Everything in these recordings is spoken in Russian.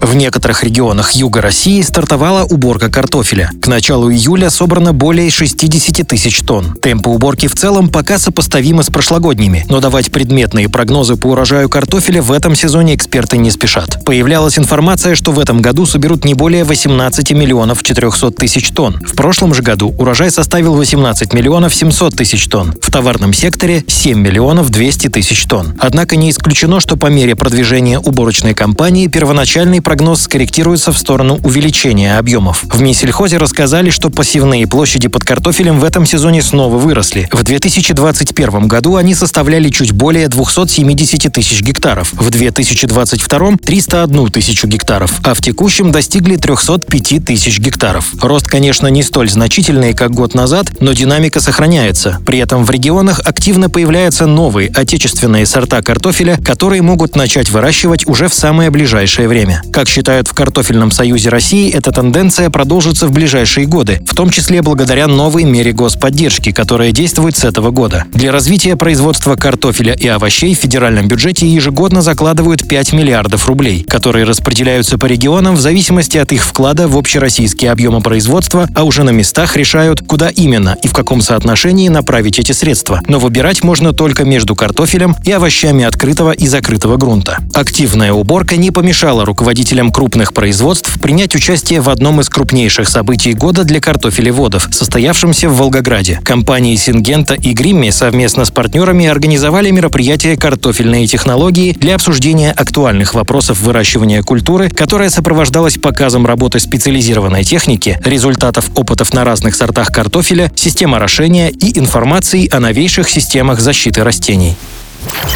В некоторых регионах юга России стартовала уборка картофеля. К началу июля собрано более 60 тысяч тонн. Темпы уборки в целом пока сопоставимы с прошлогодними, но давать предметные прогнозы по урожаю картофеля в этом сезоне эксперты не спешат. Появлялась информация, что в этом году соберут не более 18 миллионов 400 тысяч тонн. В прошлом же году урожай составил 18 миллионов 700 тысяч тонн. В товарном секторе 7 миллионов 200 тысяч тонн. Однако не исключено, что по мере продвижения уборочной кампании первоначальный прогноз скорректируется в сторону увеличения объемов. В Минсельхозе рассказали, что посевные площади под картофелем в этом сезоне снова выросли. В 2021 году они составляли чуть более 270 тысяч гектаров, в 2022 – 301 тысячу гектаров, а в текущем достигли 305 тысяч гектаров. Рост, конечно, не столь значительный, как год назад, но динамика сохраняется. При этом в регионах активно появляются новые отечественные сорта картофеля, которые могут начать выращивать уже в самое ближайшее время. Как считают в Картофельном союзе России, эта тенденция продолжится в ближайшие годы, в том числе благодаря новой мере господдержки, которая действует с этого года. Для развития производства картофеля и овощей в федеральном бюджете ежегодно закладывают 5 миллиардов рублей, которые распределяются по регионам в зависимости от их вклада в общероссийские объемы производства, а уже на местах решают, куда именно и в каком соотношении направить эти средства. Но выбирать можно только между картофелем и овощами открытого и закрытого грунта. Активная уборка не помешала руководить руководителям крупных производств принять участие в одном из крупнейших событий года для картофелеводов, состоявшемся в Волгограде. Компании Сингента и Гримми совместно с партнерами организовали мероприятие «Картофельные технологии» для обсуждения актуальных вопросов выращивания культуры, которое сопровождалось показом работы специализированной техники, результатов опытов на разных сортах картофеля, систем орошения и информации о новейших системах защиты растений.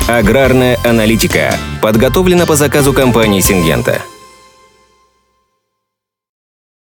Аграрная аналитика подготовлена по заказу компании «Сингента».